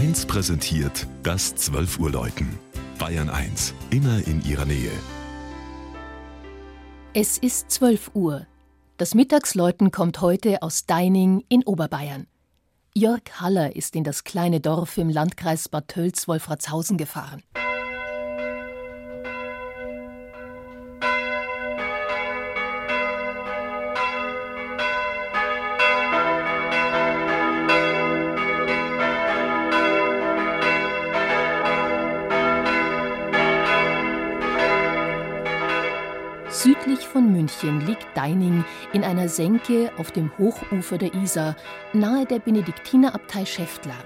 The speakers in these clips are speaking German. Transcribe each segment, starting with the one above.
1 präsentiert das 12 Uhr Läuten. Bayern 1, immer in ihrer Nähe. Es ist 12 Uhr. Das Mittagsläuten kommt heute aus Deining in Oberbayern. Jörg Haller ist in das kleine Dorf im Landkreis Bad Tölz-Wolfratshausen gefahren. Südlich von München liegt Deining in einer Senke auf dem Hochufer der Isar, nahe der Benediktinerabtei Schäftlarn.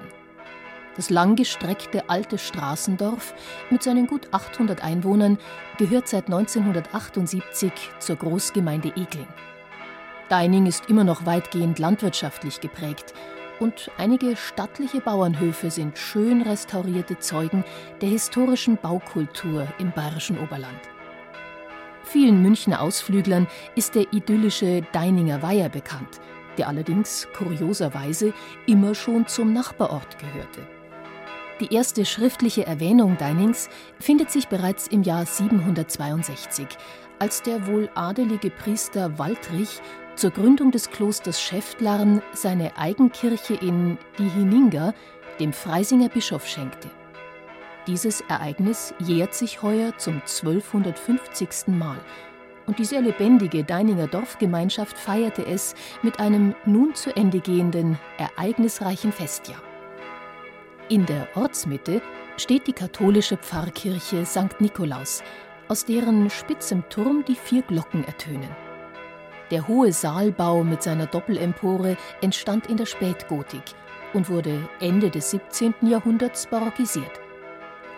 Das langgestreckte alte Straßendorf mit seinen gut 800 Einwohnern gehört seit 1978 zur Großgemeinde Egling. Deining ist immer noch weitgehend landwirtschaftlich geprägt und einige stattliche Bauernhöfe sind schön restaurierte Zeugen der historischen Baukultur im bayerischen Oberland. Vielen Münchner Ausflüglern ist der idyllische Deininger Weiher bekannt, der allerdings kurioserweise immer schon zum Nachbarort gehörte. Die erste schriftliche Erwähnung Deinings findet sich bereits im Jahr 762, als der wohl adelige Priester Waldrich zur Gründung des Klosters Schäftlarn seine Eigenkirche in Dihininga dem Freisinger Bischof schenkte. Dieses Ereignis jährt sich heuer zum 1250. Mal. Und die sehr lebendige Deininger Dorfgemeinschaft feierte es mit einem nun zu Ende gehenden, ereignisreichen Festjahr. In der Ortsmitte steht die katholische Pfarrkirche St. Nikolaus, aus deren spitzem Turm die vier Glocken ertönen. Der hohe Saalbau mit seiner Doppelempore entstand in der Spätgotik und wurde Ende des 17. Jahrhunderts barockisiert.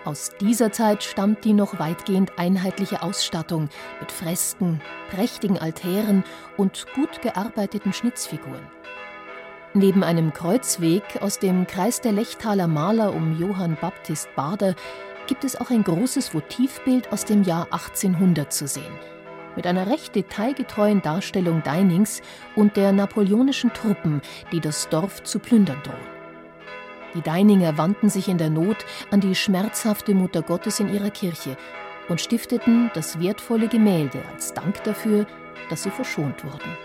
Aus dieser Zeit stammt die noch weitgehend einheitliche Ausstattung mit Fresken, prächtigen Altären und gut gearbeiteten Schnitzfiguren. Neben einem Kreuzweg aus dem Kreis der Lechtaler Maler um Johann Baptist Bader gibt es auch ein großes Votivbild aus dem Jahr 1800 zu sehen, mit einer recht detailgetreuen Darstellung Deinings und der napoleonischen Truppen, die das Dorf zu plündern drohen. Die Deininger wandten sich in der Not an die schmerzhafte Mutter Gottes in ihrer Kirche und stifteten das wertvolle Gemälde als Dank dafür, dass sie verschont wurden.